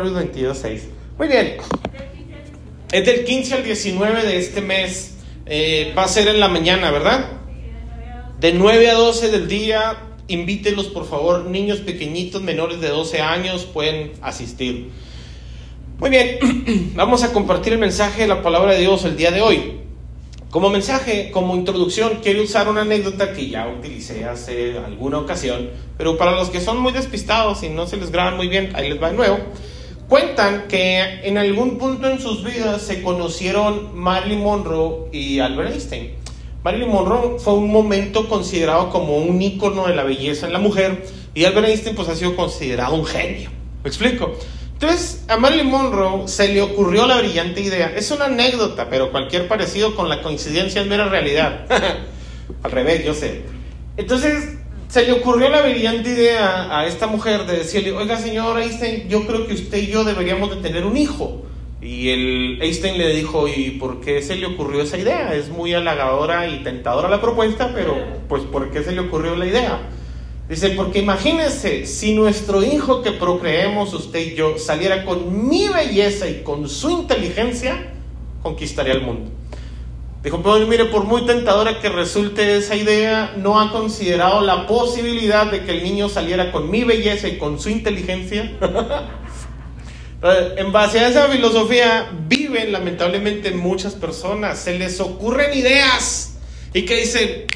Proverbios 22, 6. Muy bien. Es del 15 al 19 de este mes. Eh, va a ser en la mañana, ¿verdad? De 9 a 12 del día. Invítenlos, por favor. Niños pequeñitos, menores de 12 años, pueden asistir. Muy bien. Vamos a compartir el mensaje de la palabra de Dios el día de hoy. Como mensaje, como introducción, quiero usar una anécdota que ya utilicé hace alguna ocasión, pero para los que son muy despistados y no se les graban muy bien, ahí les va de nuevo. Cuentan que en algún punto en sus vidas se conocieron Marilyn Monroe y Albert Einstein. Marilyn Monroe fue un momento considerado como un ícono de la belleza en la mujer y Albert Einstein pues ha sido considerado un genio. ¿Me explico? Entonces, a Marilyn Monroe se le ocurrió la brillante idea. Es una anécdota, pero cualquier parecido con la coincidencia es mera realidad. Al revés, yo sé. Entonces, se le ocurrió la brillante idea a esta mujer de decirle, oiga, señor Einstein, yo creo que usted y yo deberíamos de tener un hijo. Y el Einstein le dijo, ¿y por qué se le ocurrió esa idea? Es muy halagadora y tentadora la propuesta, pero pues ¿por qué se le ocurrió la idea? Dice, porque imagínense, si nuestro hijo que procreemos usted y yo saliera con mi belleza y con su inteligencia, conquistaría el mundo. Dijo, pero mire, por muy tentadora que resulte esa idea, no ha considerado la posibilidad de que el niño saliera con mi belleza y con su inteligencia. en base a esa filosofía viven lamentablemente muchas personas, se les ocurren ideas y que dicen,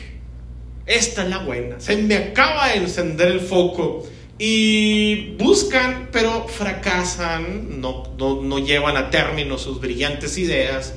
esta es la buena, se me acaba de encender el foco. Y buscan, pero fracasan, no, no, llevan a término sus brillantes ideas.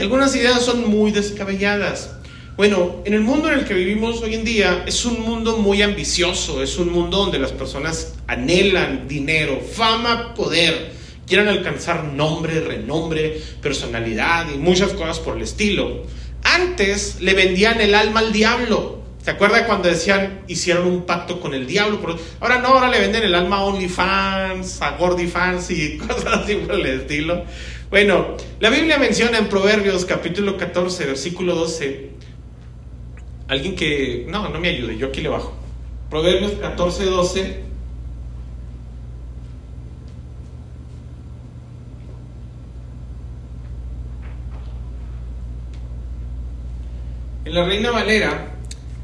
Y algunas ideas son muy descabelladas. Bueno, en el mundo en el que vivimos hoy en día es un mundo muy ambicioso, es un mundo donde las personas anhelan dinero, fama, poder, quieren alcanzar nombre, renombre, personalidad y muchas cosas por el estilo. Antes le vendían el alma al diablo, ¿Se acuerda cuando decían hicieron un pacto con el diablo? Ahora no, ahora le venden el alma a OnlyFans, a GordyFans y cosas así por el estilo. Bueno, la Biblia menciona en Proverbios capítulo 14, versículo 12, alguien que, no, no me ayude, yo aquí le bajo. Proverbios 14, 12. En la Reina Valera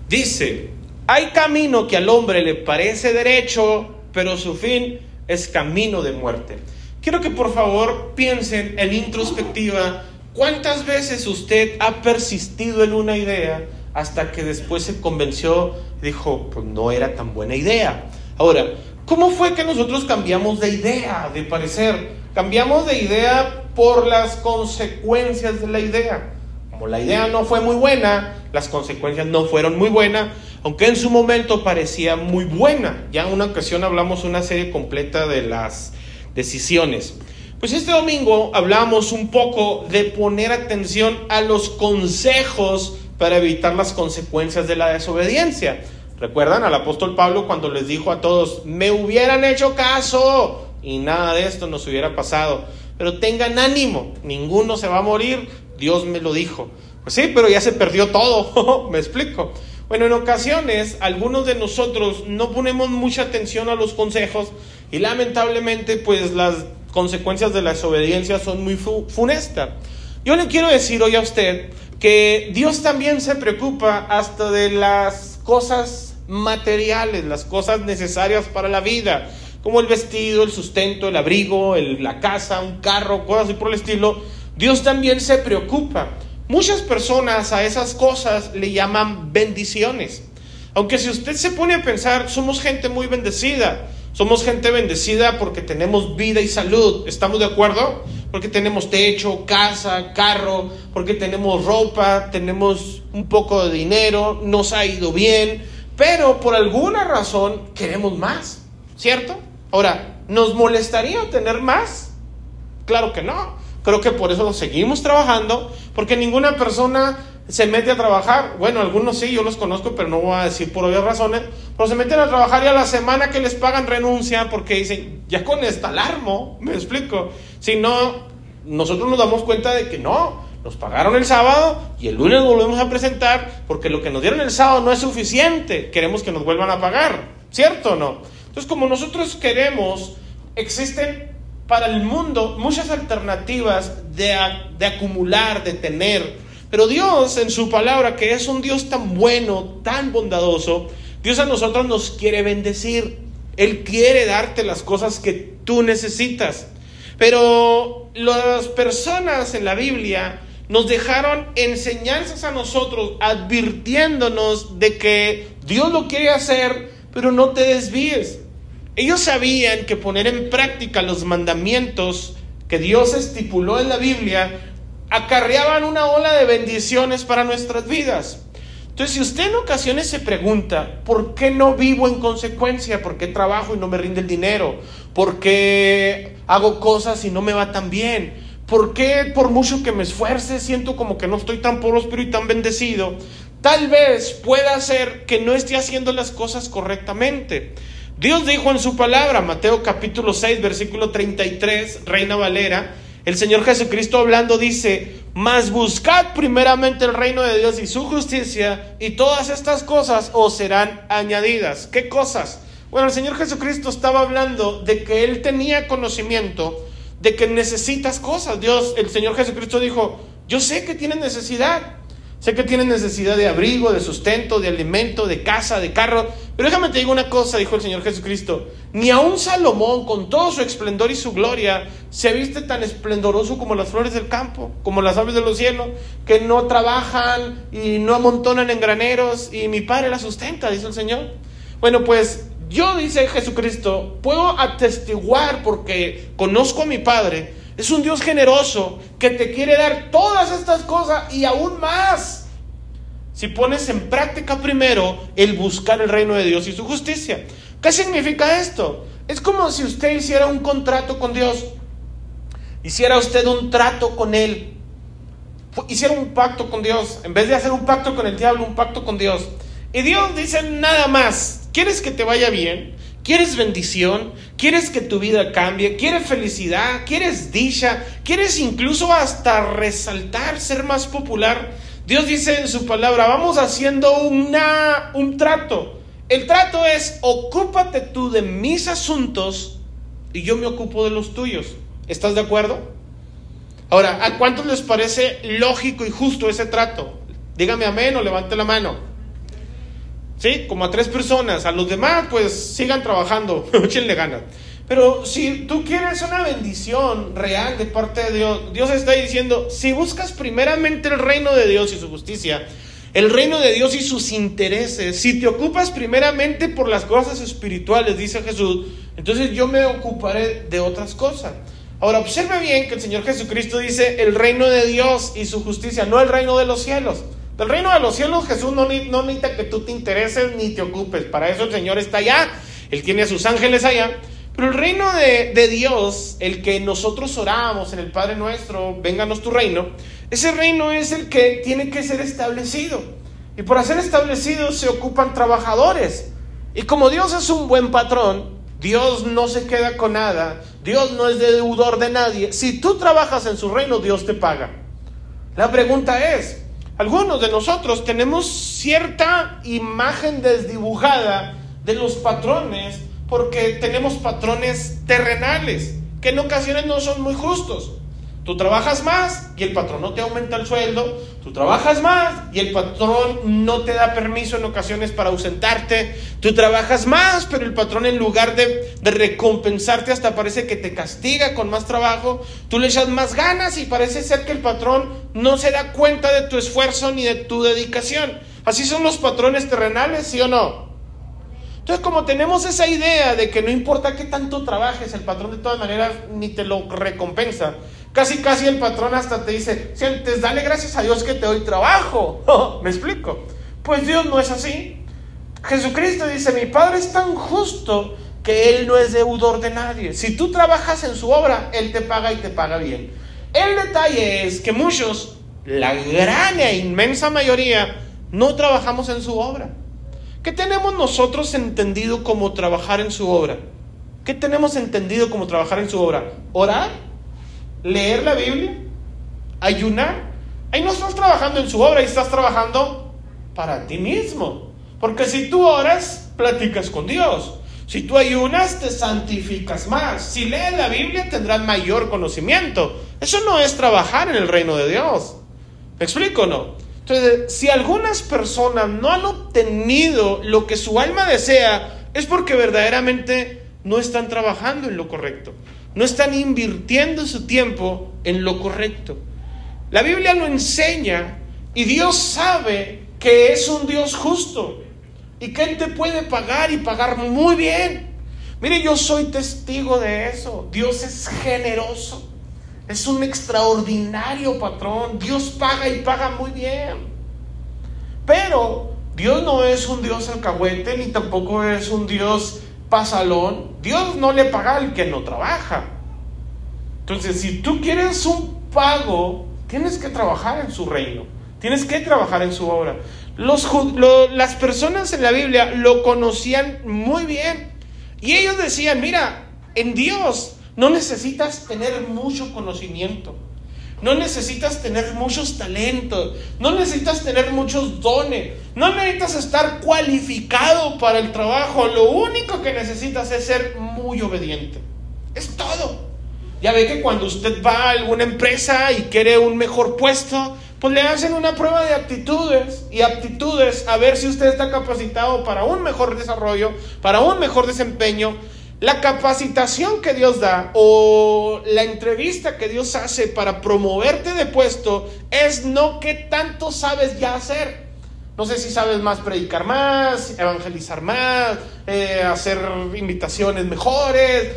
Dice, hay camino que al hombre le parece derecho, pero su fin es camino de muerte. Quiero que por favor piensen en introspectiva cuántas veces usted ha persistido en una idea hasta que después se convenció y dijo, pues no era tan buena idea. Ahora, ¿cómo fue que nosotros cambiamos de idea, de parecer? Cambiamos de idea por las consecuencias de la idea. Como la idea no fue muy buena, las consecuencias no fueron muy buenas, aunque en su momento parecía muy buena. Ya en una ocasión hablamos una serie completa de las decisiones. Pues este domingo hablamos un poco de poner atención a los consejos para evitar las consecuencias de la desobediencia. ¿Recuerdan al apóstol Pablo cuando les dijo a todos, me hubieran hecho caso y nada de esto nos hubiera pasado? Pero tengan ánimo, ninguno se va a morir, Dios me lo dijo. Pues sí, pero ya se perdió todo, me explico. Bueno, en ocasiones algunos de nosotros no ponemos mucha atención a los consejos y lamentablemente pues las consecuencias de la desobediencia son muy funestas. Yo le quiero decir hoy a usted que Dios también se preocupa hasta de las cosas materiales, las cosas necesarias para la vida, como el vestido, el sustento, el abrigo, la casa, un carro, cosas así por el estilo Dios también se preocupa. Muchas personas a esas cosas le llaman bendiciones. Aunque si usted se pone a pensar, somos gente muy bendecida. Somos gente bendecida porque tenemos vida y salud. ¿Estamos de acuerdo? Porque tenemos techo, casa, carro, porque tenemos ropa, tenemos un poco de dinero, nos ha ido bien, pero por alguna razón queremos más, ¿cierto? Ahora, ¿nos molestaría tener más? Claro que no. Creo que por eso seguimos trabajando, porque ninguna persona se mete a trabajar. Bueno, algunos sí, yo los conozco, pero no voy a decir por obvias razones. Pero se meten a trabajar y a la semana que les pagan renuncia porque dicen, ya con esta alarmo, me explico. Si no, nosotros nos damos cuenta de que no, nos pagaron el sábado y el lunes volvemos a presentar porque lo que nos dieron el sábado no es suficiente. Queremos que nos vuelvan a pagar, ¿cierto o no? Entonces, como nosotros queremos, existen para el mundo muchas alternativas de, de acumular, de tener. Pero Dios en su palabra, que es un Dios tan bueno, tan bondadoso, Dios a nosotros nos quiere bendecir. Él quiere darte las cosas que tú necesitas. Pero las personas en la Biblia nos dejaron enseñanzas a nosotros advirtiéndonos de que Dios lo quiere hacer, pero no te desvíes. Ellos sabían que poner en práctica los mandamientos que Dios estipuló en la Biblia acarreaban una ola de bendiciones para nuestras vidas. Entonces, si usted en ocasiones se pregunta, ¿por qué no vivo en consecuencia? ¿Por qué trabajo y no me rinde el dinero? ¿Por qué hago cosas y no me va tan bien? ¿Por qué por mucho que me esfuerce siento como que no estoy tan próspero y tan bendecido? Tal vez pueda ser que no esté haciendo las cosas correctamente. Dios dijo en su palabra, Mateo capítulo 6, versículo 33, Reina Valera, el Señor Jesucristo hablando dice, mas buscad primeramente el reino de Dios y su justicia y todas estas cosas os serán añadidas. ¿Qué cosas? Bueno, el Señor Jesucristo estaba hablando de que Él tenía conocimiento de que necesitas cosas. Dios, el Señor Jesucristo dijo, yo sé que tienes necesidad. Sé que tienes necesidad de abrigo, de sustento, de alimento, de casa, de carro. Pero déjame te digo una cosa, dijo el Señor Jesucristo. Ni aun Salomón, con todo su esplendor y su gloria, se viste tan esplendoroso como las flores del campo, como las aves de los cielos, que no trabajan y no amontonan en graneros, y mi Padre la sustenta, dice el Señor. Bueno, pues yo, dice Jesucristo, puedo atestiguar porque conozco a mi Padre es un Dios generoso que te quiere dar todas estas cosas y aún más. Si pones en práctica primero el buscar el reino de Dios y su justicia. ¿Qué significa esto? Es como si usted hiciera un contrato con Dios. Hiciera usted un trato con Él. Hiciera un pacto con Dios. En vez de hacer un pacto con el diablo, un pacto con Dios. Y Dios dice nada más. ¿Quieres que te vaya bien? ¿Quieres bendición? ¿Quieres que tu vida cambie? ¿Quieres felicidad? ¿Quieres dicha? ¿Quieres incluso hasta resaltar, ser más popular? Dios dice en su palabra, vamos haciendo una, un trato. El trato es, ocúpate tú de mis asuntos y yo me ocupo de los tuyos. ¿Estás de acuerdo? Ahora, ¿a cuántos les parece lógico y justo ese trato? Dígame amén o levante la mano. ¿Sí? Como a tres personas. A los demás, pues sigan trabajando, échenle ganas. Pero si tú quieres una bendición real de parte de Dios, Dios está diciendo, si buscas primeramente el reino de Dios y su justicia, el reino de Dios y sus intereses, si te ocupas primeramente por las cosas espirituales, dice Jesús, entonces yo me ocuparé de otras cosas. Ahora, observe bien que el Señor Jesucristo dice el reino de Dios y su justicia, no el reino de los cielos. Del reino de los cielos Jesús no, necesita que tú te intereses ni te ocupes. Para eso el Señor está allá. Él tiene a sus ángeles allá. Pero el reino de, Dios, el que nosotros oramos en el Padre nuestro, vénganos tu reino, ese reino es el que tiene que ser establecido. Y por ser establecido se ocupan trabajadores. Y como Dios es un buen patrón, Dios no se queda con nada, Dios no es deudor de nadie. Si tú trabajas en su reino, Dios te paga. La pregunta es, algunos de nosotros tenemos cierta imagen desdibujada de los patrones porque tenemos patrones terrenales que en ocasiones no son muy justos. Tú trabajas más y el patrón no te aumenta el sueldo. Tú trabajas más y el patrón no te da permiso en ocasiones para ausentarte. Tú trabajas más, pero el patrón en lugar de, de, recompensarte hasta parece que te castiga con más trabajo. Tú le echas más ganas y parece ser que el patrón no se da cuenta de tu esfuerzo ni de tu dedicación. Así son los patrones terrenales, ¿sí o no? Entonces, como tenemos esa idea de que no importa qué tanto trabajes, el patrón de todas maneras ni te lo recompensa. Casi, casi el patrón hasta te dice, sientes, dale gracias a Dios que te doy trabajo. ¿Me explico? Pues Dios no es así. Jesucristo dice, mi Padre es tan justo que Él no es deudor de nadie. Si tú trabajas en su obra, Él te paga y te paga bien. El detalle es que muchos, la gran e inmensa mayoría, no trabajamos en su obra. ¿Qué tenemos nosotros entendido como trabajar en su obra? ¿Qué tenemos entendido como trabajar en su obra? ¿Orar? Leer la Biblia, ayunar. Ahí no estás trabajando en su obra, ahí estás trabajando para ti mismo. Porque si tú oras, platicas con Dios. Si tú ayunas, te santificas más. Si lees la Biblia, tendrás mayor conocimiento. Eso no es trabajar en el reino de Dios. ¿Me explico no? Entonces, si algunas personas no han obtenido lo que su alma desea, es porque verdaderamente no están trabajando en lo correcto. No están invirtiendo su tiempo en lo correcto. La Biblia lo enseña y Dios sabe que es un Dios justo y que Él te puede pagar y pagar muy bien. Mire, yo soy testigo de eso. Dios es generoso. Es un extraordinario patrón. Dios paga y paga muy bien. Pero Dios no es un Dios alcahuete ni tampoco es un Dios pasalón. Dios no le paga al que no trabaja. Entonces, si tú quieres un pago, tienes que trabajar en su reino. Tienes que trabajar en su obra. Las personas en la Biblia lo conocían muy bien. Y ellos decían, mira, en Dios no necesitas tener mucho conocimiento. No necesitas tener muchos talentos. No necesitas tener muchos dones. No necesitas estar cualificado para el trabajo. Lo único que necesitas es ser muy obediente. Es todo. Ya ve que cuando usted va a alguna empresa y quiere un mejor puesto, pues le hacen una prueba de aptitudes y aptitudes a ver si usted está capacitado para un mejor desarrollo, para un mejor desempeño. La capacitación que Dios da o la entrevista que Dios hace para promoverte de puesto es no qué tanto sabes ya hacer. No sé si sabes más predicar más, evangelizar más, eh, hacer invitaciones mejores,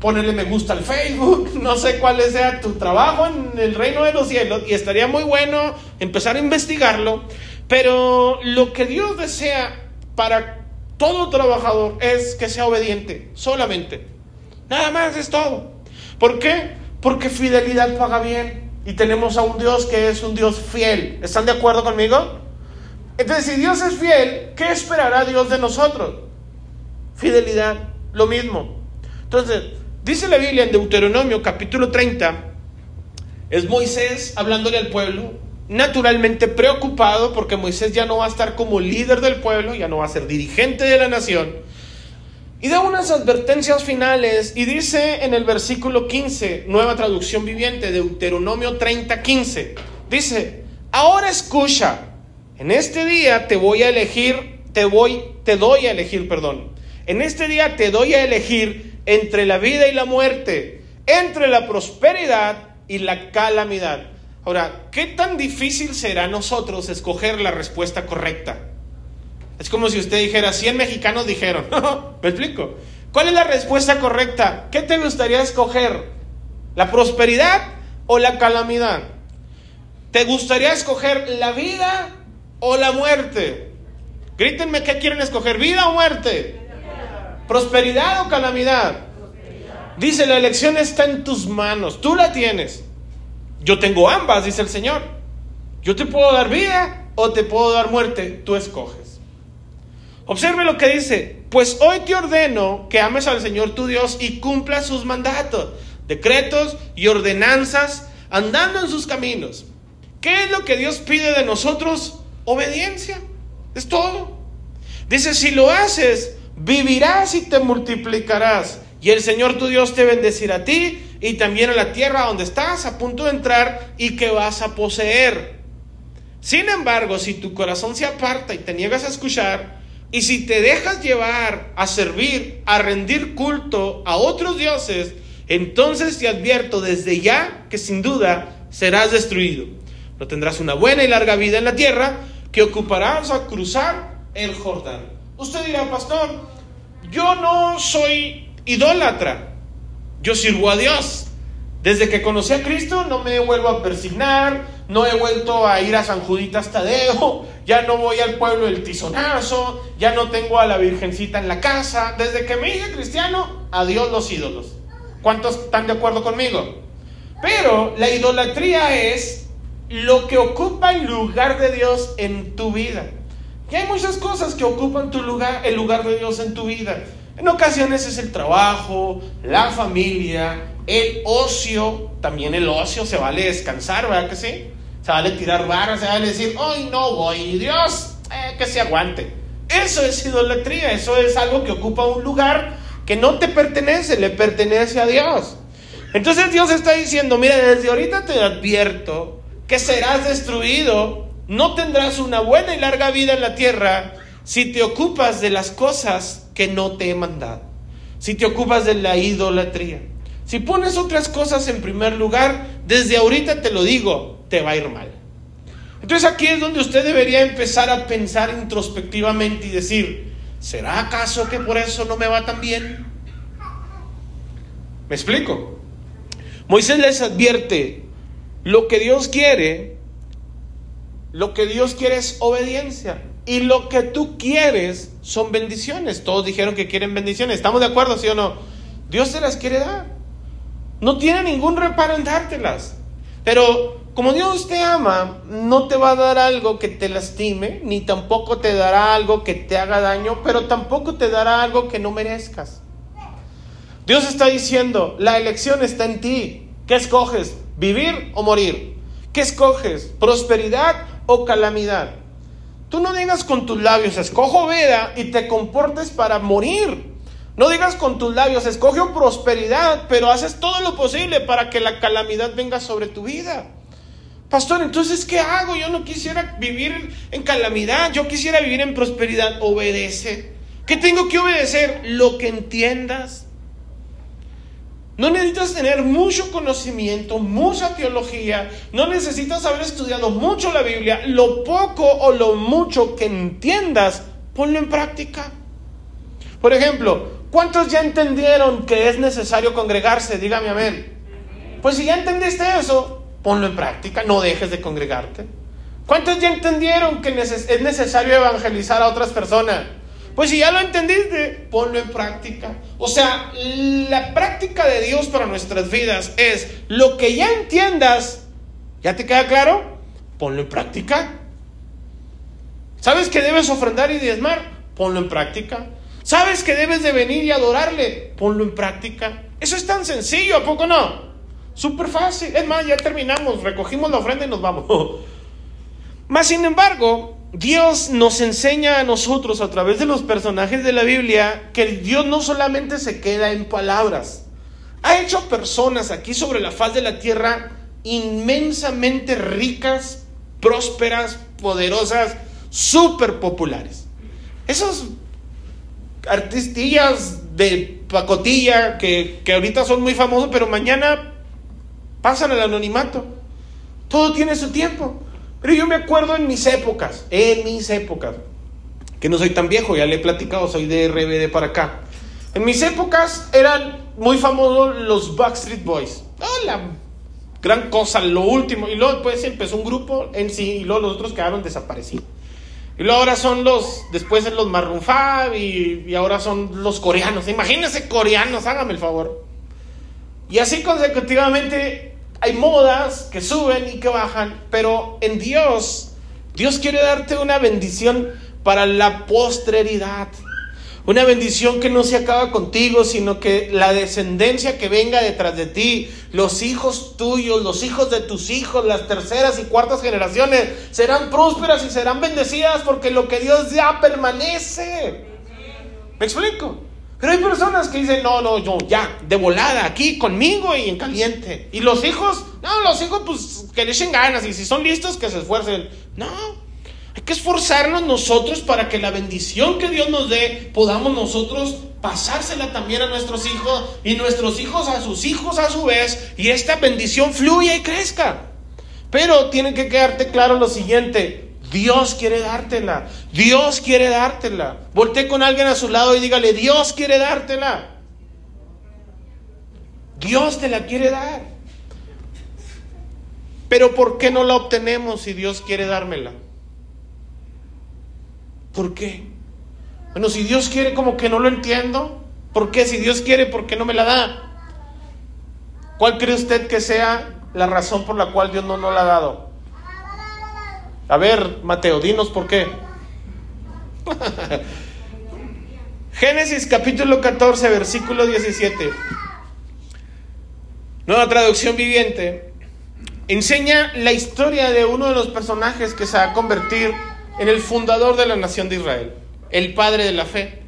ponerle me gusta al Facebook, no sé cuál sea tu trabajo en el reino de los cielos y estaría muy bueno empezar a investigarlo, pero lo que Dios desea para todo trabajador es que sea obediente, solamente. Nada más es todo. ¿Por qué? Porque fidelidad paga bien. Y tenemos a un Dios que es un Dios fiel. ¿Están de acuerdo conmigo? Entonces, si Dios es fiel, ¿qué esperará Dios de nosotros? Fidelidad, lo mismo. Entonces, dice la Biblia en Deuteronomio capítulo 30, es Moisés hablándole al pueblo, naturalmente preocupado porque Moisés ya no va a estar como líder del pueblo, ya no va a ser dirigente de la nación. Y da unas advertencias finales y dice en el versículo 15, nueva traducción viviente, Deuteronomio 30, 15, dice, ahora escucha, en este día te voy a elegir, te voy, te doy a elegir, perdón, en este día te doy a elegir entre la vida y la muerte, entre la prosperidad y la calamidad. Ahora, ¿qué tan difícil será nosotros escoger la respuesta correcta? Es como si usted dijera, 100 mexicanos dijeron. ¿Me explico? ¿Cuál es la respuesta correcta? ¿Qué te gustaría escoger? ¿La prosperidad o la calamidad? ¿Te gustaría escoger la vida o la muerte? Grítenme qué quieren escoger, vida o muerte. ¿Prosperidad o calamidad? Dice, la elección está en tus manos, tú la tienes. Yo tengo ambas, dice el Señor. Yo te puedo dar vida o te puedo dar muerte, tú escoges. Observe lo que dice, pues hoy te ordeno que ames al Señor tu Dios y cumpla sus mandatos, decretos y ordenanzas, andando en sus caminos. ¿Qué es lo que Dios pide de nosotros? Obediencia. Es todo. Dice, si lo haces, vivirás y te multiplicarás. Y el Señor tu Dios te bendecirá a ti y también a la tierra donde estás a punto de entrar y que vas a poseer. Sin embargo, si tu corazón se aparta y te niegas a escuchar, y si te dejas llevar a servir, a rendir culto a otros dioses, entonces te advierto desde ya que sin duda serás destruido. No tendrás una buena y larga vida en la tierra que ocuparás a cruzar el Jordán. Usted dirá, pastor, yo no soy idólatra. Yo sirvo a Dios. Desde que conocí a Cristo no me vuelvo a persignar, no he vuelto a ir a San Juditas Tadeo, ya no voy al pueblo del Tizonazo, ya no tengo a la Virgencita en la casa. Desde que me hice cristiano, adiós los ídolos. ¿Cuántos están de acuerdo conmigo? Pero la idolatría es lo que ocupa el lugar de Dios en tu vida. Y hay muchas cosas que ocupan tu lugar, el lugar de Dios en tu vida. En ocasiones es el trabajo, la familia, el ocio. También el ocio se vale descansar, ¿verdad que sí? Se vale tirar barras, se vale decir, hoy no voy, Dios, eh, que se aguante. Eso es idolatría, eso es algo que ocupa un lugar que no te pertenece, le pertenece a Dios. Entonces Dios está diciendo, mira, desde ahorita te advierto que serás destruido, no tendrás una buena y larga vida en la tierra si te ocupas de las cosas que no te he mandado, si te ocupas de la idolatría. Si pones otras cosas en primer lugar, desde ahorita te lo digo, te va a ir mal. Entonces aquí es donde usted debería empezar a pensar introspectivamente y decir, ¿será acaso que por eso no me va tan bien? ¿Me explico? Moisés les advierte, lo que Dios quiere, lo que Dios quiere es obediencia. Y lo que tú quieres son bendiciones. Todos dijeron que quieren bendiciones. ¿Estamos de acuerdo, sí o no? Dios te las quiere dar. No tiene ningún reparo en dártelas. Pero como Dios te ama, no te va a dar algo que te lastime, ni tampoco te dará algo que te haga daño, pero tampoco te dará algo que no merezcas. Dios está diciendo, la elección está en ti. ¿Qué escoges? ¿Vivir o morir? ¿Qué escoges? ¿Prosperidad o calamidad? Tú no digas con tus labios, escojo vida y te comportes para morir. No digas con tus labios, escoge prosperidad, pero haces todo lo posible para que la calamidad venga sobre tu vida. Pastor, entonces, ¿qué hago? Yo no quisiera vivir en calamidad, yo quisiera vivir en prosperidad. Obedece. ¿Qué tengo que obedecer? Lo que entiendas. No necesitas tener mucho conocimiento, mucha teología, no necesitas haber estudiado mucho la Biblia, lo poco o lo mucho que entiendas, ponlo en práctica. Por ejemplo, ¿cuántos ya entendieron que es necesario congregarse? Dígame amén. Pues si ya entendiste eso, ponlo en práctica, no dejes de congregarte. ¿Cuántos ya entendieron que es necesario evangelizar a otras personas? Pues si ya lo entendiste, ponlo en práctica. O sea, la práctica de Dios para nuestras vidas es lo que ya entiendas, ¿ya te queda claro? Ponlo en práctica. ¿Sabes que debes ofrendar y diezmar? Ponlo en práctica. ¿Sabes que debes de venir y adorarle? Ponlo en práctica. Eso es tan sencillo, ¿a poco no? Súper fácil. Es más, ya terminamos, recogimos la ofrenda y nos vamos. Más sin embargo, Dios nos enseña a nosotros a través de los personajes de la Biblia que Dios no solamente se queda en palabras. Ha hecho personas aquí sobre la faz de la tierra inmensamente ricas, prósperas, poderosas, súper populares. Esos artistillas de pacotilla que, que ahorita son muy famosos, pero mañana pasan al anonimato. Todo tiene su tiempo. Pero yo me acuerdo en mis épocas, en mis épocas, que no soy tan viejo, ya le he platicado, soy de RBD para acá. En mis épocas eran muy famosos los Backstreet Boys. Oh, la gran cosa, lo último. Y luego después empezó un grupo en sí y luego los otros quedaron desaparecidos. Y luego ahora son los, después en los Maroon 5 y, y ahora son los coreanos. Imagínense coreanos, hágame el favor. Y así consecutivamente hay modas que suben y que bajan, pero en Dios, Dios quiere darte una bendición para la posteridad. Una bendición que no se acaba contigo, sino que la descendencia que venga detrás de ti, los hijos tuyos, los hijos de tus hijos, las terceras y cuartas generaciones, serán prósperas y serán bendecidas porque lo que Dios ya permanece. ¿Me explico? Pero hay personas que dicen, no, no, yo ya, de volada, aquí conmigo y en caliente. Y los hijos, no, los hijos pues que le echen ganas y si son listos que se esfuercen. No, hay que esforzarnos nosotros para que la bendición que Dios nos dé podamos nosotros pasársela también a nuestros hijos y nuestros hijos a sus hijos a su vez y esta bendición fluya y crezca. Pero tiene que quedarte claro lo siguiente, Dios quiere dártela. Dios quiere dártela. Volté con alguien a su lado y dígale, Dios quiere dártela. Dios te la quiere dar. Pero ¿por qué no la obtenemos si Dios quiere dármela? ¿Por qué? Bueno, si Dios quiere como que no lo entiendo. ¿Por qué? Si Dios quiere, ¿por qué no me la da? ¿Cuál cree usted que sea la razón por la cual Dios no nos la ha dado? A ver, Mateo, dinos por qué. Génesis capítulo 14, versículo 17. Nueva traducción viviente. Enseña la historia de uno de los personajes que se va a convertir en el fundador de la nación de Israel. el padre de la fe.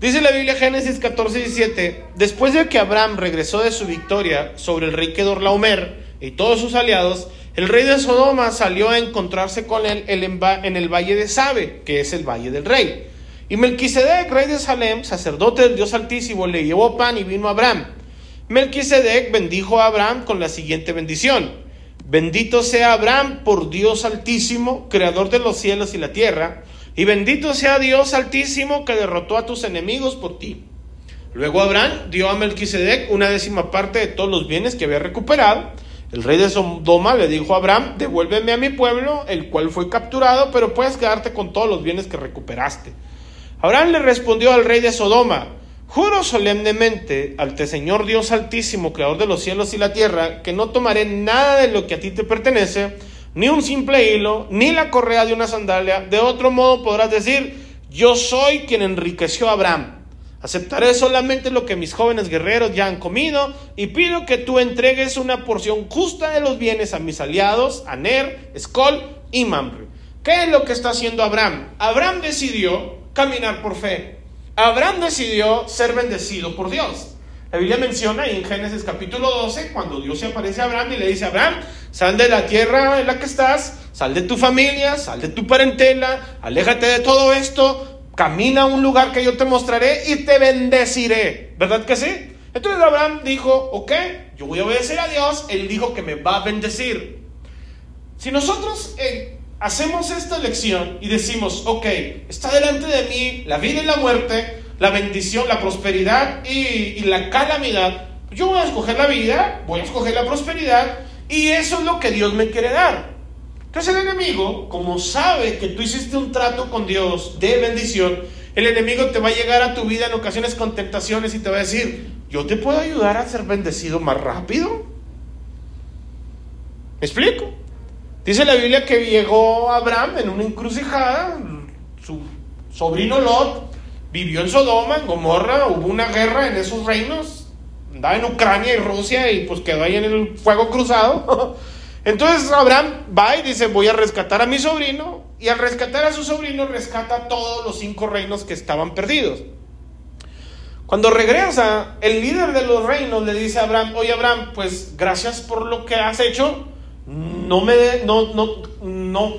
Dice la Biblia Génesis 14, 17, después de que Abraham regresó de su victoria sobre el rey Kedorlaomer y todos sus aliados, el rey de Sodoma salió a encontrarse con él en el valle de Sabe, que es el valle del rey. Y Melquisedec, rey de Salem, sacerdote del Dios Altísimo, le llevó pan y vino a Abraham. Melquisedec bendijo a Abraham con la siguiente bendición. Bendito sea Abraham por Dios Altísimo, creador de los cielos y la tierra, y bendito sea Dios Altísimo que derrotó a tus enemigos por ti. Luego Abraham dio a Melquisedec una décima parte de todos los bienes que había recuperado, el rey de Sodoma le dijo a Abraham, devuélveme a mi pueblo, el cual fue capturado, pero puedes quedarte con todos los bienes que recuperaste. Abraham le respondió al rey de Sodoma, juro solemnemente ante Señor Dios Altísimo, Creador de los cielos y la tierra, que no tomaré nada de lo que a ti te pertenece, ni un simple hilo, ni la correa de una sandalia. De otro modo podrás decir, yo soy quien enriqueció a Abraham. Aceptaré solamente lo que mis jóvenes guerreros ya han comido y pido que tú entregues una porción justa de los bienes a mis aliados, Aner, Escol y Mamre. ¿Qué es lo que está haciendo Abraham? Abraham decidió caminar por fe. Abraham decidió ser bendecido por Dios. La Biblia menciona en Génesis capítulo 12, cuando Dios se aparece a Abraham y le dice, Abraham, sal de la tierra en la que estás, sal de tu familia, sal de tu parentela, aléjate de todo esto, camina a un lugar que yo te mostraré y te bendeciré. ¿Verdad que sí? Entonces Abraham dijo, ok, yo voy a obedecer a Dios, él dijo que me va a bendecir. Si nosotros eh, hacemos esta elección y decimos, ok, está delante de mí la vida y la muerte, la bendición, la prosperidad y, y la calamidad, yo voy a escoger la vida, voy a escoger la prosperidad y eso es lo que Dios me quiere dar. Entonces el enemigo, como sabe que tú hiciste un trato con Dios de bendición, el enemigo te va a llegar a tu vida en ocasiones con tentaciones y te va a decir, yo te puedo ayudar a ser bendecido más rápido. ¿Me explico? Dice la Biblia que llegó Abraham en una encrucijada, su sobrino Lot vivió en Sodoma, en Gomorra, hubo una guerra en esos reinos, andaba en Ucrania y Rusia y pues quedó ahí en el fuego cruzado. Entonces Abraham va y dice, voy a rescatar a mi sobrino, y al rescatar a su sobrino rescata todos los cinco reinos que estaban perdidos. Cuando regresa, el líder de los reinos le dice a Abraham, oye Abraham, pues gracias por lo que has hecho, no me, no, no, no,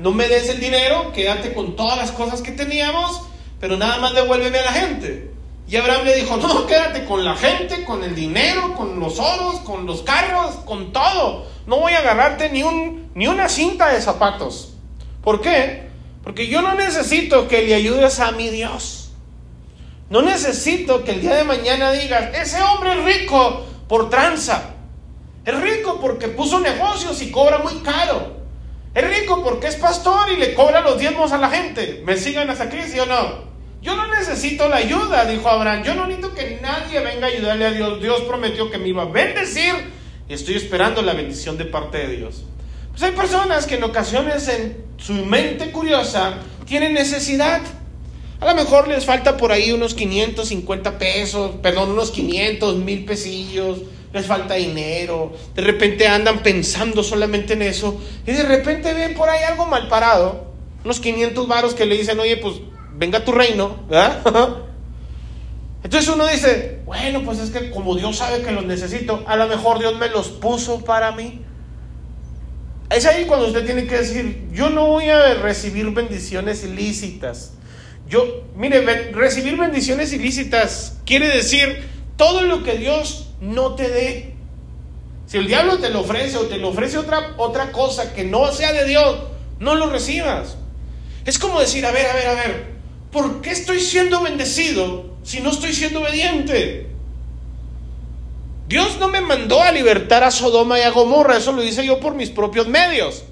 no me des el dinero, quédate con todas las cosas que teníamos, pero nada más devuélveme a la gente. Y Abraham le dijo, no, quédate con la gente, con el dinero, con los oros, con los carros, con todo. No voy a agarrarte ni, un, ni una cinta de zapatos. ¿Por qué? Porque yo no necesito que le ayudes a mi Dios. No necesito que el día de mañana digas, ese hombre es rico por tranza. Es rico porque puso negocios y cobra muy caro. Es rico porque es pastor y le cobra los diezmos a la gente. ¿Me sigan hasta aquí, sí o no? Yo no necesito la ayuda, dijo Abraham. Yo no necesito que nadie venga a ayudarle a Dios. Dios prometió que me iba a bendecir y estoy esperando la bendición de parte de Dios. Pues hay personas que en ocasiones en su mente curiosa tienen necesidad. A lo mejor les falta por ahí unos 550 pesos, perdón, unos 500, mil pesillos, les falta dinero, de repente andan pensando solamente en eso y de repente ven por ahí algo mal parado, unos 500 varos que le dicen, oye, pues venga tu reino, ¿verdad? Entonces uno dice, bueno, pues es que como Dios sabe que los necesito, a lo mejor Dios me los puso para mí. Es ahí cuando usted tiene que decir, yo no voy a recibir bendiciones ilícitas. Yo, mire, recibir bendiciones ilícitas quiere decir todo lo que Dios no te dé. Si el diablo te lo ofrece o te lo ofrece otra, otra cosa que no sea de Dios, no lo recibas. Es como decir, a ver, a ver, a ver, ¿por qué estoy siendo bendecido si no estoy siendo obediente? Dios no me mandó a libertar a Sodoma y a Gomorra, eso lo hice yo por mis propios medios.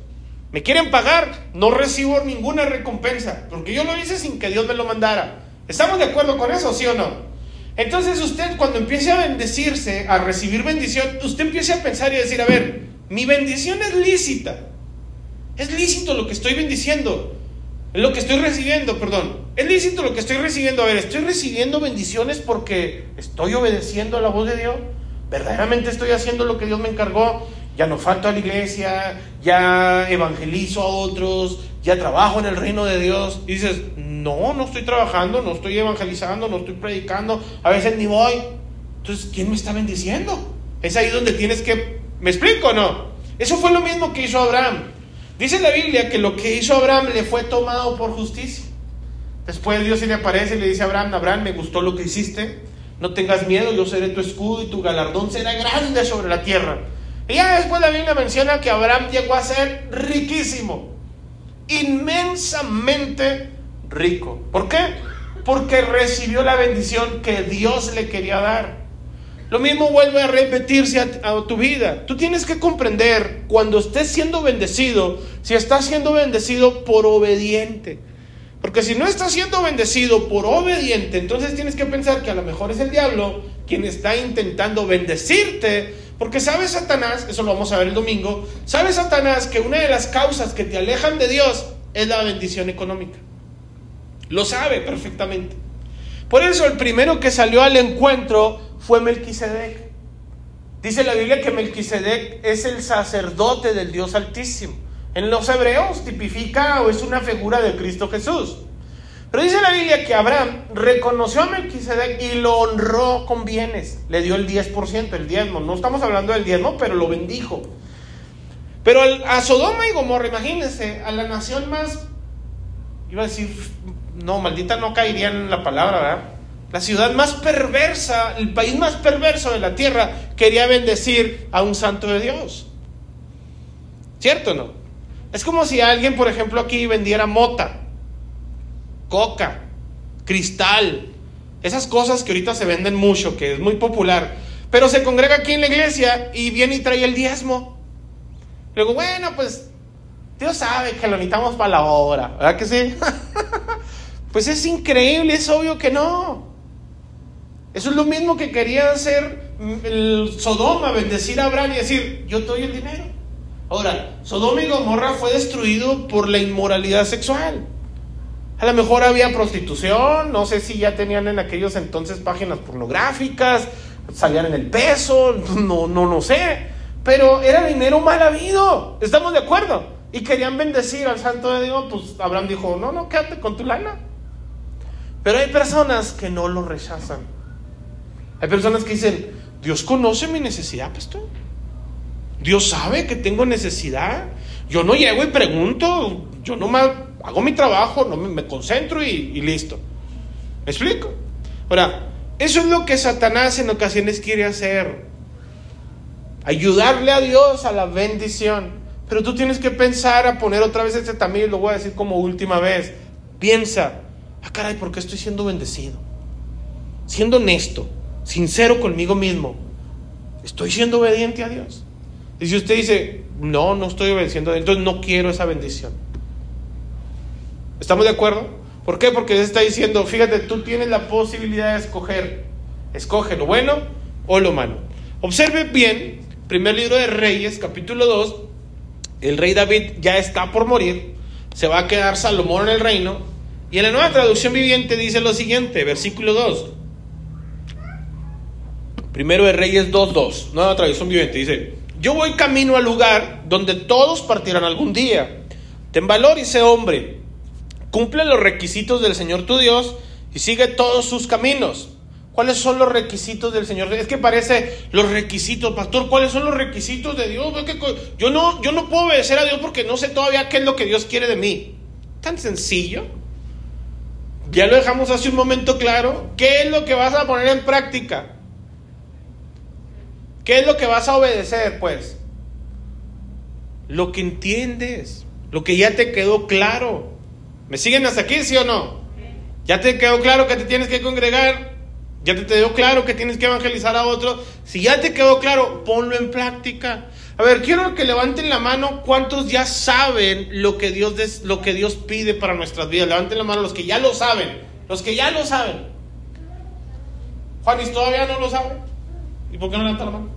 Me quieren pagar, no recibo ninguna recompensa, porque yo lo hice sin que Dios me lo mandara. ¿Estamos de acuerdo con eso, sí o no? Entonces usted cuando empiece a bendecirse, a recibir bendición, usted empiece a pensar y a decir, a ver, mi bendición es lícita. Es lícito lo que estoy bendiciendo. Lo que estoy recibiendo, perdón. Es lícito lo que estoy recibiendo. A ver, ¿estoy recibiendo bendiciones porque estoy obedeciendo a la voz de Dios? ¿Verdaderamente estoy haciendo lo que Dios me encargó? Ya no falto a la iglesia, ya evangelizo a otros, ya trabajo en el reino de Dios. Y dices, no, no estoy trabajando, no estoy evangelizando, no estoy predicando, a veces ni voy. Entonces, ¿quién me está bendiciendo? Es ahí donde tienes que... ¿Me explico o no? Eso fue lo mismo que hizo Abraham. Dice la Biblia que lo que hizo Abraham le fue tomado por justicia. Después Dios se le aparece y le dice a Abraham, Abraham, me gustó lo que hiciste, no tengas miedo, yo seré tu escudo y tu galardón será grande sobre la tierra. Y ya después la Biblia menciona que Abraham llegó a ser riquísimo, inmensamente rico. ¿Por qué? Porque recibió la bendición que Dios le quería dar. Lo mismo vuelve a repetirse a, tu vida. Tú tienes que comprender cuando estés siendo bendecido, si estás siendo bendecido por obediente. Porque si no estás siendo bendecido por obediente, entonces tienes que pensar que a lo mejor es el diablo quien está intentando bendecirte. Porque sabe Satanás, eso lo vamos a ver el domingo, sabe Satanás que una de las causas que te alejan de Dios es la bendición económica. Lo sabe perfectamente. Por eso el primero que salió al encuentro fue Melquisedec. Dice la Biblia que Melquisedec es el sacerdote del Dios Altísimo. En los hebreos tipifica o es una figura de Cristo Jesús. Pero dice la Biblia que Abraham reconoció a Melquisedec y lo honró con bienes. Le dio el 10%, el diezmo. No estamos hablando del diezmo, pero lo bendijo. Pero a Sodoma y Gomorra, imagínense, a la nación más, iba a decir, no, maldita no caería en la palabra, ¿verdad? La ciudad más perversa, el país más perverso de la tierra, quería bendecir a un santo de Dios. ¿Cierto o no? Es como si alguien, por ejemplo, aquí vendiera mota, coca, cristal, esas cosas que ahorita se venden mucho, que es muy popular, pero se congrega aquí en la iglesia y viene y trae el diezmo. Luego, bueno, pues Dios sabe que lo necesitamos para la obra, ¿verdad que sí? pues es increíble, es obvio que no. Eso es lo mismo que quería hacer el Sodoma, bendecir a Abraham y decir, yo te doy el dinero. Ahora, Sodoma y Gomorra fue destruido por la inmoralidad sexual. A lo mejor había prostitución, no sé si ya tenían en aquellos entonces páginas pornográficas, salían en el peso, no, no, no sé. Pero era dinero mal habido, ¿estamos de acuerdo? Y querían bendecir al santo de Dios, pues Abraham dijo, no, no, quédate con tu lana. Pero hay personas que no lo rechazan. Hay personas que dicen, Dios conoce mi necesidad, pastor. Dios sabe que tengo necesidad. Yo no llego y pregunto, yo no hago mi trabajo, no me, concentro y, y, listo. ¿Me explico? Ahora, eso es lo que Satanás en ocasiones quiere hacer. Ayudarle a Dios a la bendición. Pero tú tienes que pensar a poner otra vez este también, lo voy a decir como última vez. Piensa, ah caray, ¿por qué estoy siendo bendecido? Siendo honesto, sincero conmigo mismo. ¿Estoy siendo obediente a Dios? Y si usted dice, no, no estoy obedeciendo, entonces no quiero esa bendición. ¿Estamos de acuerdo? ¿Por qué? Porque Él está diciendo, fíjate, tú tienes la posibilidad de escoger. Escoge lo bueno o lo malo. Observe bien, primer libro de Reyes, capítulo 2, el rey David ya está por morir, se va a quedar Salomón en el reino, y en la nueva traducción viviente dice lo siguiente, versículo 2. Primero de Reyes 2.2, nueva traducción viviente, dice, yo voy camino al lugar donde todos partirán algún día. Ten valor y sé hombre. Cumple los requisitos del Señor tu Dios y sigue todos sus caminos. ¿Cuáles son los requisitos del Señor? Es que parece los requisitos, pastor. ¿Cuáles son los requisitos de Dios? Yo no, yo no puedo obedecer a Dios porque no sé todavía qué es lo que Dios quiere de mí. Tan sencillo. Ya lo dejamos hace un momento claro. ¿Qué es lo que vas a poner en práctica? ¿Qué es lo que vas a obedecer, pues? Lo que entiendes, lo que ya te quedó claro. ¿Me siguen hasta aquí, sí o no? Ya te quedó claro que te tienes que congregar, ya te quedó claro que tienes que evangelizar a otros. Si ya te quedó claro, ponlo en práctica. A ver, quiero que levanten la mano cuántos ya saben lo que Dios, lo que Dios pide para nuestras vidas. Levanten la mano los que ya lo saben, los que ya lo saben. Juanis, ¿todavía no lo saben? ¿Y por qué no levanta la mano?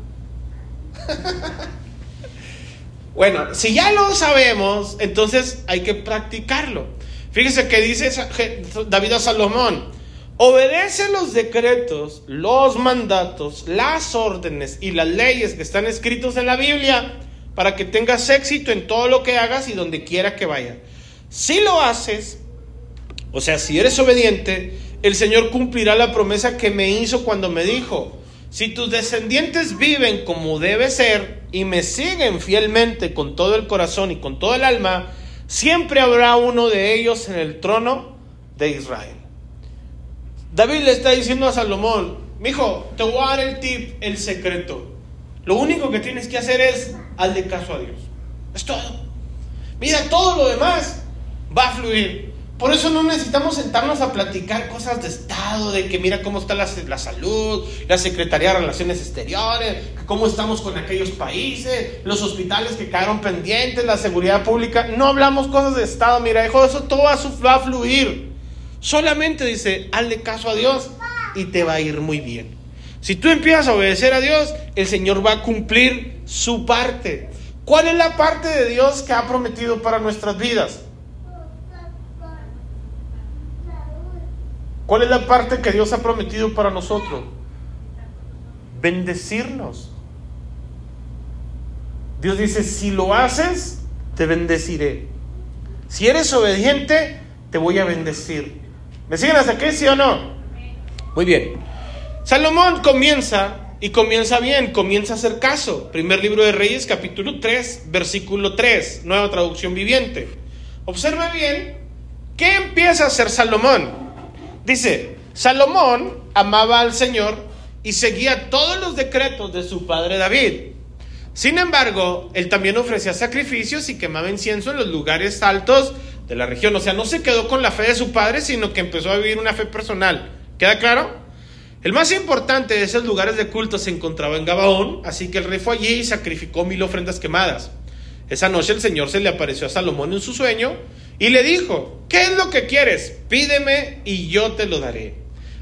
bueno, si ya lo sabemos, entonces hay que practicarlo. Fíjese que dice David a Salomón, obedece los decretos, los mandatos, las órdenes y las leyes que están escritos en la Biblia para que tengas éxito en todo lo que hagas y donde quiera que vaya. Si lo haces, o sea, si eres obediente, el Señor cumplirá la promesa que me hizo cuando me dijo, si tus descendientes viven como debe ser y me siguen fielmente con todo el corazón y con todo el alma, siempre habrá uno de ellos en el trono de Israel. David le está diciendo a Salomón, mi hijo, te voy a dar el tip, el secreto. Lo único que tienes que hacer es hazle caso a Dios. Es todo. Mira, todo lo demás va a fluir. Por eso no necesitamos sentarnos a platicar cosas de Estado, de que mira cómo está la, salud, la Secretaría de Relaciones Exteriores, cómo estamos con aquellos países, los hospitales que quedaron pendientes, la seguridad pública. No hablamos cosas de Estado, mira, hijo, eso todo va a fluir. Solamente dice, hazle caso a Dios y te va a ir muy bien. Si tú empiezas a obedecer a Dios, el Señor va a cumplir su parte. ¿Cuál es la parte de Dios que ha prometido para nuestras vidas? ¿Cuál es la parte que Dios ha prometido para nosotros? Bendecirnos. Dios dice, si lo haces, te bendeciré. Si eres obediente, te voy a bendecir. ¿Me siguen hasta aquí, sí o no? Muy bien. Salomón comienza y comienza bien, comienza a hacer caso. Primer libro de Reyes, capítulo 3, versículo 3, nueva traducción viviente. Observa bien, ¿qué empieza a hacer Salomón? Dice, Salomón amaba al Señor y seguía todos los decretos de su padre David. Sin embargo, él también ofrecía sacrificios y quemaba incienso en los lugares altos de la región. O sea, no se quedó con la fe de su padre, sino que empezó a vivir una fe personal. ¿Queda claro? El más importante de esos lugares de culto se encontraba en Gabaón, así que el rey fue allí y sacrificó mil ofrendas quemadas. Esa noche el Señor se le apareció a Salomón en su sueño y le dijo, ¿qué es lo que quieres? Pídeme y yo te lo daré.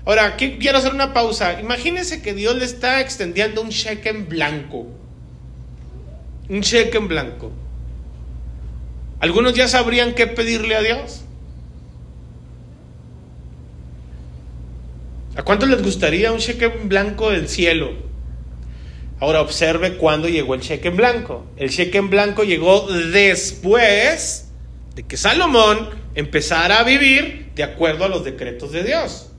Ahora, aquí quiero hacer una pausa. Imagínense que Dios le está extendiendo un cheque en blanco. Un cheque en blanco. ¿Algunos ya sabrían qué pedirle a Dios? ¿A cuántos les gustaría un cheque en blanco del cielo? Ahora observe cuándo llegó el cheque en blanco. El cheque en blanco llegó después de que Salomón empezara a vivir de acuerdo a los decretos de Dios.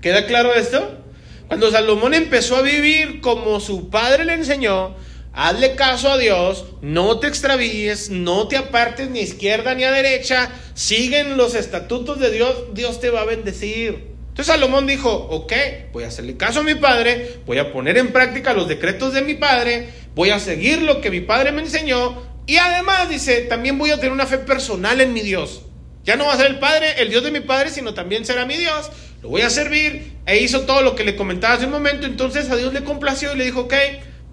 ¿Queda claro esto? Cuando Salomón empezó a vivir como su padre le enseñó, hazle caso a Dios, no te extravíes, no te apartes ni a izquierda ni a derecha, siguen los estatutos de Dios, Dios te va a bendecir. Entonces Salomón dijo, ok, voy a hacerle caso a mi padre, voy a poner en práctica los decretos de mi padre, voy a seguir lo que mi padre me enseñó y además dice, también voy a tener una fe personal en mi Dios. Ya no va a ser el Padre, el Dios de mi Padre, sino también será mi Dios. Lo voy a servir. E hizo todo lo que le comentaba hace un momento. Entonces a Dios le complació y le dijo, ok,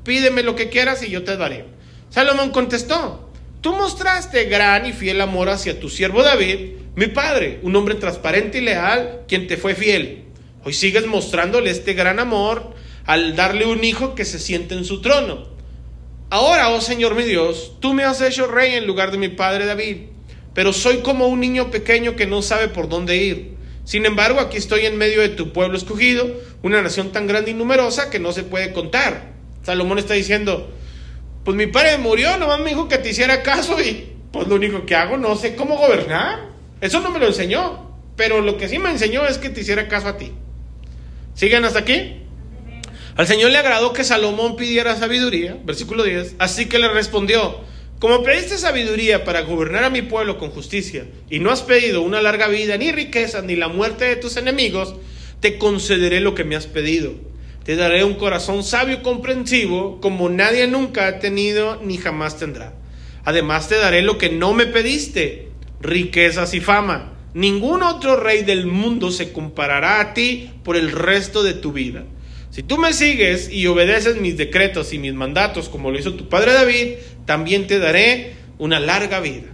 pídeme lo que quieras y yo te daré. Salomón contestó, tú mostraste gran y fiel amor hacia tu siervo David, mi padre, un hombre transparente y leal, quien te fue fiel. Hoy sigues mostrándole este gran amor al darle un hijo que se siente en su trono. Ahora, oh Señor mi Dios, tú me has hecho rey en lugar de mi padre David, pero soy como un niño pequeño que no sabe por dónde ir. Sin embargo, aquí estoy en medio de tu pueblo escogido, una nación tan grande y numerosa que no se puede contar. Salomón está diciendo, pues mi padre murió, nomás me dijo que te hiciera caso y pues lo único que hago, no sé cómo gobernar. Eso no me lo enseñó, pero lo que sí me enseñó es que te hiciera caso a ti. ¿Siguen hasta aquí? Al Señor le agradó que Salomón pidiera sabiduría, versículo 10, así que le respondió, como pediste sabiduría para gobernar a mi pueblo con justicia, y no has pedido una larga vida, ni riqueza, ni la muerte de tus enemigos, te concederé lo que me has pedido. Te daré un corazón sabio y comprensivo, como nadie nunca ha tenido ni jamás tendrá. Además te daré lo que no me pediste, riquezas y fama. Ningún otro rey del mundo se comparará a ti por el resto de tu vida. Si tú me sigues y obedeces mis decretos y mis mandatos como lo hizo tu padre David, también te daré una larga vida.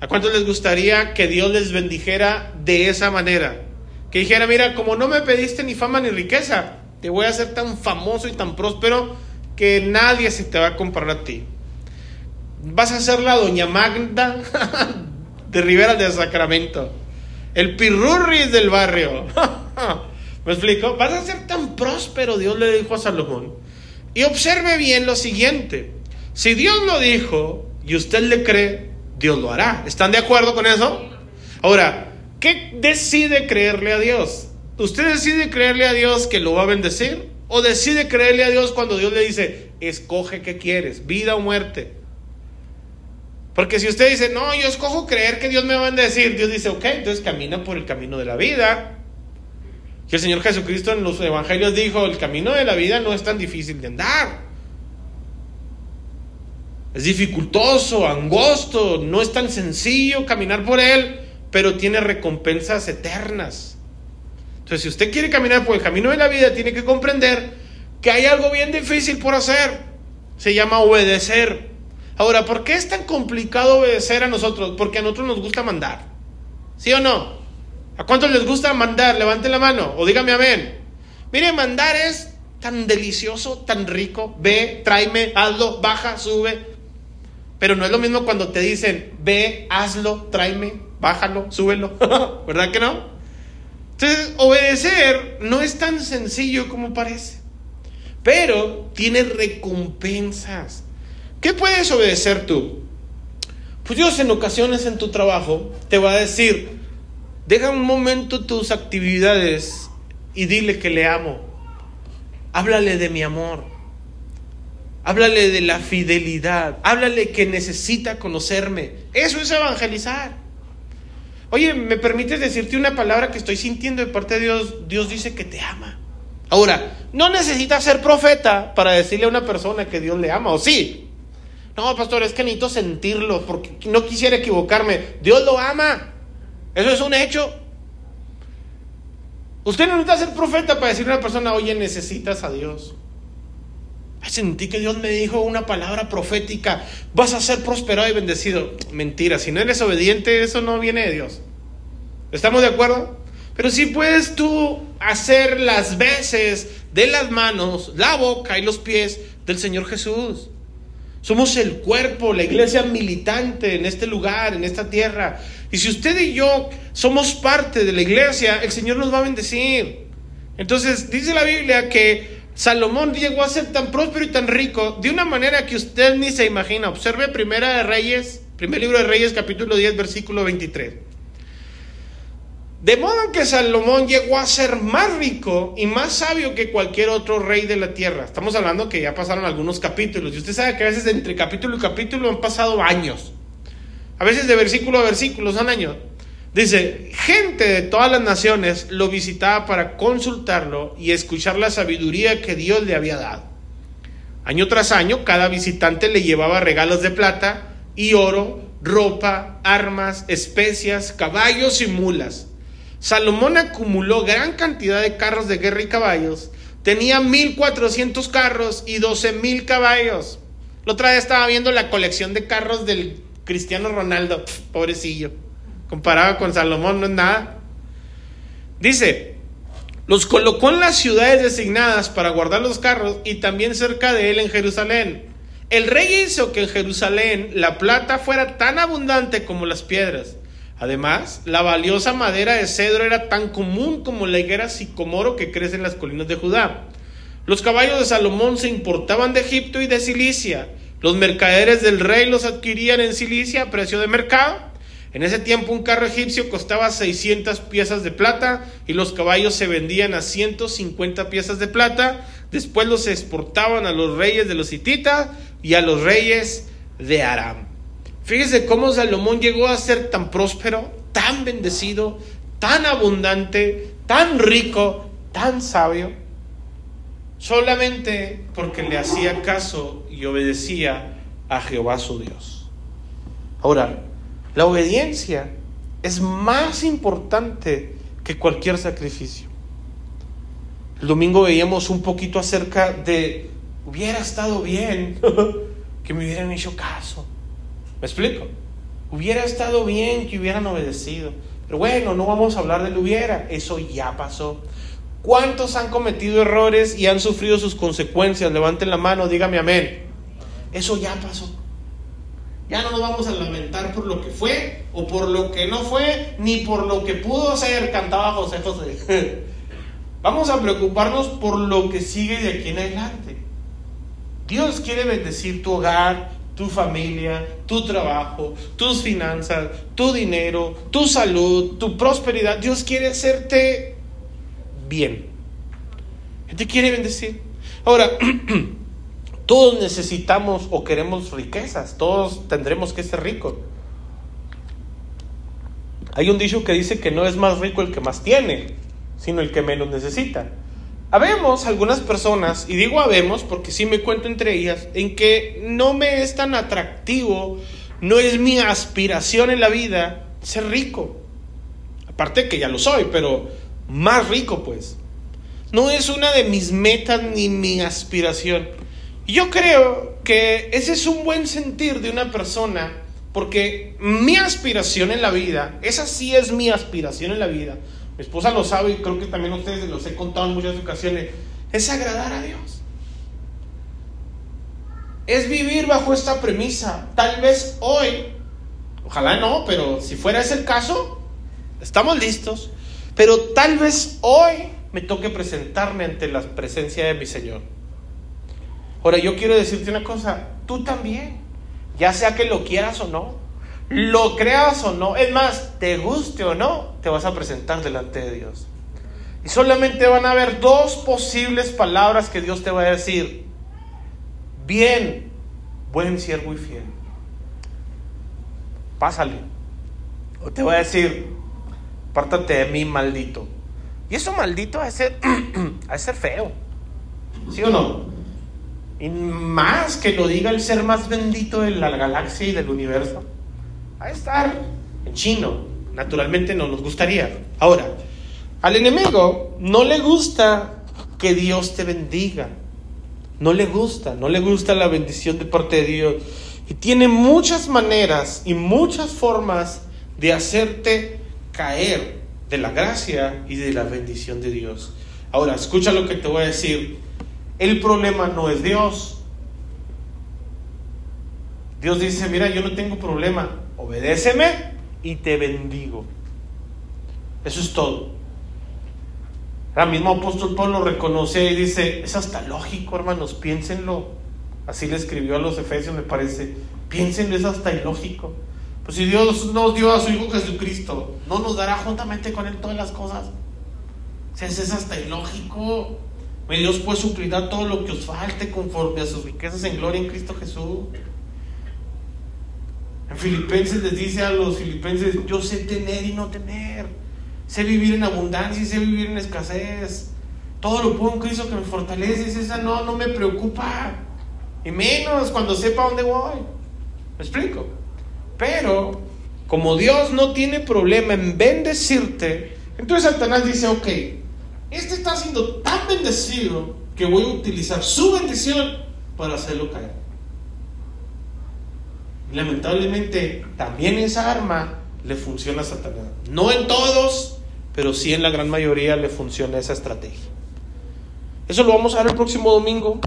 ¿A cuántos les gustaría que Dios les bendijera de esa manera? Que dijera, mira, como no me pediste ni fama ni riqueza, te voy a hacer tan famoso y tan próspero que nadie se te va a comparar a ti. Vas a ser la doña Magda de Rivera de Sacramento, el pirurris del barrio. ¿Me explico? Vas a ser tan próspero, Dios le dijo a Salomón. Y observe bien lo siguiente. Si Dios lo dijo y usted le cree, Dios lo hará. ¿Están de acuerdo con eso? Ahora, ¿qué decide creerle a Dios? ¿Usted decide creerle a Dios que lo va a bendecir? ¿O decide creerle a Dios cuando Dios le dice, escoge qué quieres, vida o muerte? Porque si usted dice, no, yo escojo creer que Dios me va a bendecir, Dios dice, ok, entonces camina por el camino de la vida. Y el Señor Jesucristo en los evangelios dijo, el camino de la vida no es tan difícil de andar. Es dificultoso, angosto, no es tan sencillo caminar por él, pero tiene recompensas eternas. Entonces, si usted quiere caminar por el camino de la vida, tiene que comprender que hay algo bien difícil por hacer. Se llama obedecer. Ahora, ¿por qué es tan complicado obedecer a nosotros? Porque a nosotros nos gusta mandar. ¿Sí o no? ¿A cuántos les gusta mandar? Levante la mano o dígame amén. Mire, mandar es tan delicioso, tan rico. Ve, tráeme, hazlo, baja, sube. Pero no es lo mismo cuando te dicen, ve, hazlo, tráeme, bájalo, súbelo. ¿Verdad que no? Entonces, obedecer no es tan sencillo como parece. Pero tiene recompensas. ¿Qué puedes obedecer tú? Pues Dios en ocasiones en tu trabajo te va a decir, deja un momento tus actividades y dile que le amo. Háblale de mi amor. Háblale de la fidelidad. Háblale que necesita conocerme. Eso es evangelizar. Oye, ¿me permites decirte una palabra que estoy sintiendo de parte de Dios? Dios dice que te ama. Ahora, no necesitas ser profeta para decirle a una persona que Dios le ama, ¿o sí? No, pastor, es que necesito sentirlo porque no quisiera equivocarme. Dios lo ama. Eso es un hecho. Usted no necesita ser profeta para decirle a una persona, oye, necesitas a Dios. Sentí que Dios me dijo una palabra profética, vas a ser prosperado y bendecido. Mentira, si no eres obediente, eso no viene de Dios. ¿Estamos de acuerdo? Pero si puedes tú hacer las veces de las manos, la boca y los pies del Señor Jesús. Somos el cuerpo, la iglesia militante en este lugar, en esta tierra. Y si usted y yo somos parte de la iglesia, el Señor nos va a bendecir. Entonces dice la Biblia que Salomón llegó a ser tan próspero y tan rico de una manera que usted ni se imagina. Observe Primera de Reyes, primer libro de Reyes, capítulo 10, versículo 23. De modo que Salomón llegó a ser más rico y más sabio que cualquier otro rey de la tierra. Estamos hablando que ya pasaron algunos capítulos. Y usted sabe que a veces entre capítulo y capítulo han pasado años. A veces de versículo a versículo son años. Dice, gente de todas las naciones lo visitaba para consultarlo y escuchar la sabiduría que Dios le había dado. Año tras año, cada visitante le llevaba regalos de plata y oro, ropa, armas, especias, caballos y mulas. Salomón acumuló gran cantidad de carros de guerra y caballos. Tenía 1400 carros y 12000 caballos. La otra vez estaba viendo la colección de carros del Cristiano Ronaldo. pobrecillo. Comparado con Salomón no es nada. Dice, los colocó en las ciudades designadas para guardar los carros y también cerca de él en Jerusalén. El rey hizo que en Jerusalén la plata fuera tan abundante como las piedras Además, la valiosa madera de cedro era tan común como la higuera sicomoro que crece en las colinas de Judá. Los caballos de Salomón se importaban de Egipto y de Cilicia. Los mercaderes del rey los adquirían en Cilicia a precio de mercado. En ese tiempo un carro egipcio costaba 600 piezas de plata y los caballos se vendían a 150 piezas de plata. Después los exportaban a los reyes de los hititas y a los reyes de Aram. Fíjese cómo Salomón llegó a ser tan próspero, tan bendecido, tan abundante, tan rico, tan sabio, solamente porque le hacía caso y obedecía a Jehová su Dios. Ahora, la obediencia es más importante que cualquier sacrificio. El domingo veíamos un poquito acerca de, hubiera estado bien que me hubieran hecho caso. ¿Me explico? Hubiera estado bien que hubieran obedecido. Pero bueno, no vamos a hablar del hubiera. Eso ya pasó. ¿Cuántos han cometido errores y han sufrido sus consecuencias? Levanten la mano, dígame amén. Eso ya pasó. Ya no nos vamos a lamentar por lo que fue o por lo que no fue, ni por lo que pudo ser, cantaba José José. Vamos a preocuparnos por lo que sigue de aquí en adelante. Dios quiere bendecir tu hogar, tu familia, tu trabajo, tus finanzas, tu dinero, tu salud, tu prosperidad. Dios quiere hacerte bien. Él te quiere bendecir. Ahora, todos necesitamos o queremos riquezas, todos tendremos que ser ricos. Hay un dicho que dice que no es más rico el que más tiene, sino el que menos necesita. Habemos algunas personas, y digo habemos porque sí me cuento entre ellas, en que no me es tan atractivo, no es mi aspiración en la vida ser rico. Aparte que ya lo soy, pero más rico pues. No es una de mis metas ni mi aspiración. Yo creo que ese es un buen sentir de una persona, porque mi aspiración en la vida, esa sí es mi aspiración en la vida, mi esposa lo sabe y creo que también ustedes los he contado en muchas ocasiones, es agradar a Dios. Es vivir bajo esta premisa. Tal vez hoy, ojalá no, pero si fuera ese el caso, estamos listos. Pero tal vez hoy me toque presentarme ante la presencia de mi Señor. Ahora yo quiero decirte una cosa, tú también, ya sea que lo quieras o no, lo creas o no, es más, te guste o no, te vas a presentar delante de Dios. Y solamente van a haber dos posibles palabras que Dios te va a decir. Bien, buen siervo y fiel. Pásale. O te va a decir, pártate de mí, maldito. Y eso maldito a ser, a ser feo. ¿Sí o no? Y más que lo diga el ser más bendito de la galaxia y del universo a estar en chino. Naturalmente no nos gustaría. Ahora, al enemigo no le gusta que Dios te bendiga. No le gusta, no le gusta la bendición de parte de Dios. Y tiene muchas maneras y muchas formas de hacerte caer de la gracia y de la bendición de Dios. Ahora, escucha lo que te voy a decir. El problema no es Dios. Dios dice, mira, yo no tengo problema obedéceme y te bendigo. Eso es todo. El mismo apóstol Pablo reconoce y dice, es hasta lógico, hermanos, piénsenlo. Así le escribió a los Efesios, me parece. Piénsenlo, es hasta ilógico. Pues si Dios nos dio a su Hijo Jesucristo, ¿no nos dará juntamente con Él todas las cosas? O sea, es hasta ilógico. Dios puede suplir todo lo que os falte conforme a sus riquezas en gloria en Cristo Jesús. En Filipenses les dice a los filipenses, yo sé tener y no tener. Sé vivir en abundancia y sé vivir en escasez. Todo lo puedo en Cristo que me fortalece. Esa no, no me preocupa. Y menos cuando sepa dónde voy. ¿Me explico? Pero, como Dios no tiene problema en bendecirte, entonces Satanás dice, ok, este está siendo tan bendecido que voy a utilizar su bendición para hacerlo caer. Lamentablemente, también esa arma le funciona a Satanás. No en todos, pero sí en la gran mayoría le funciona esa estrategia. Eso lo vamos a ver el próximo domingo.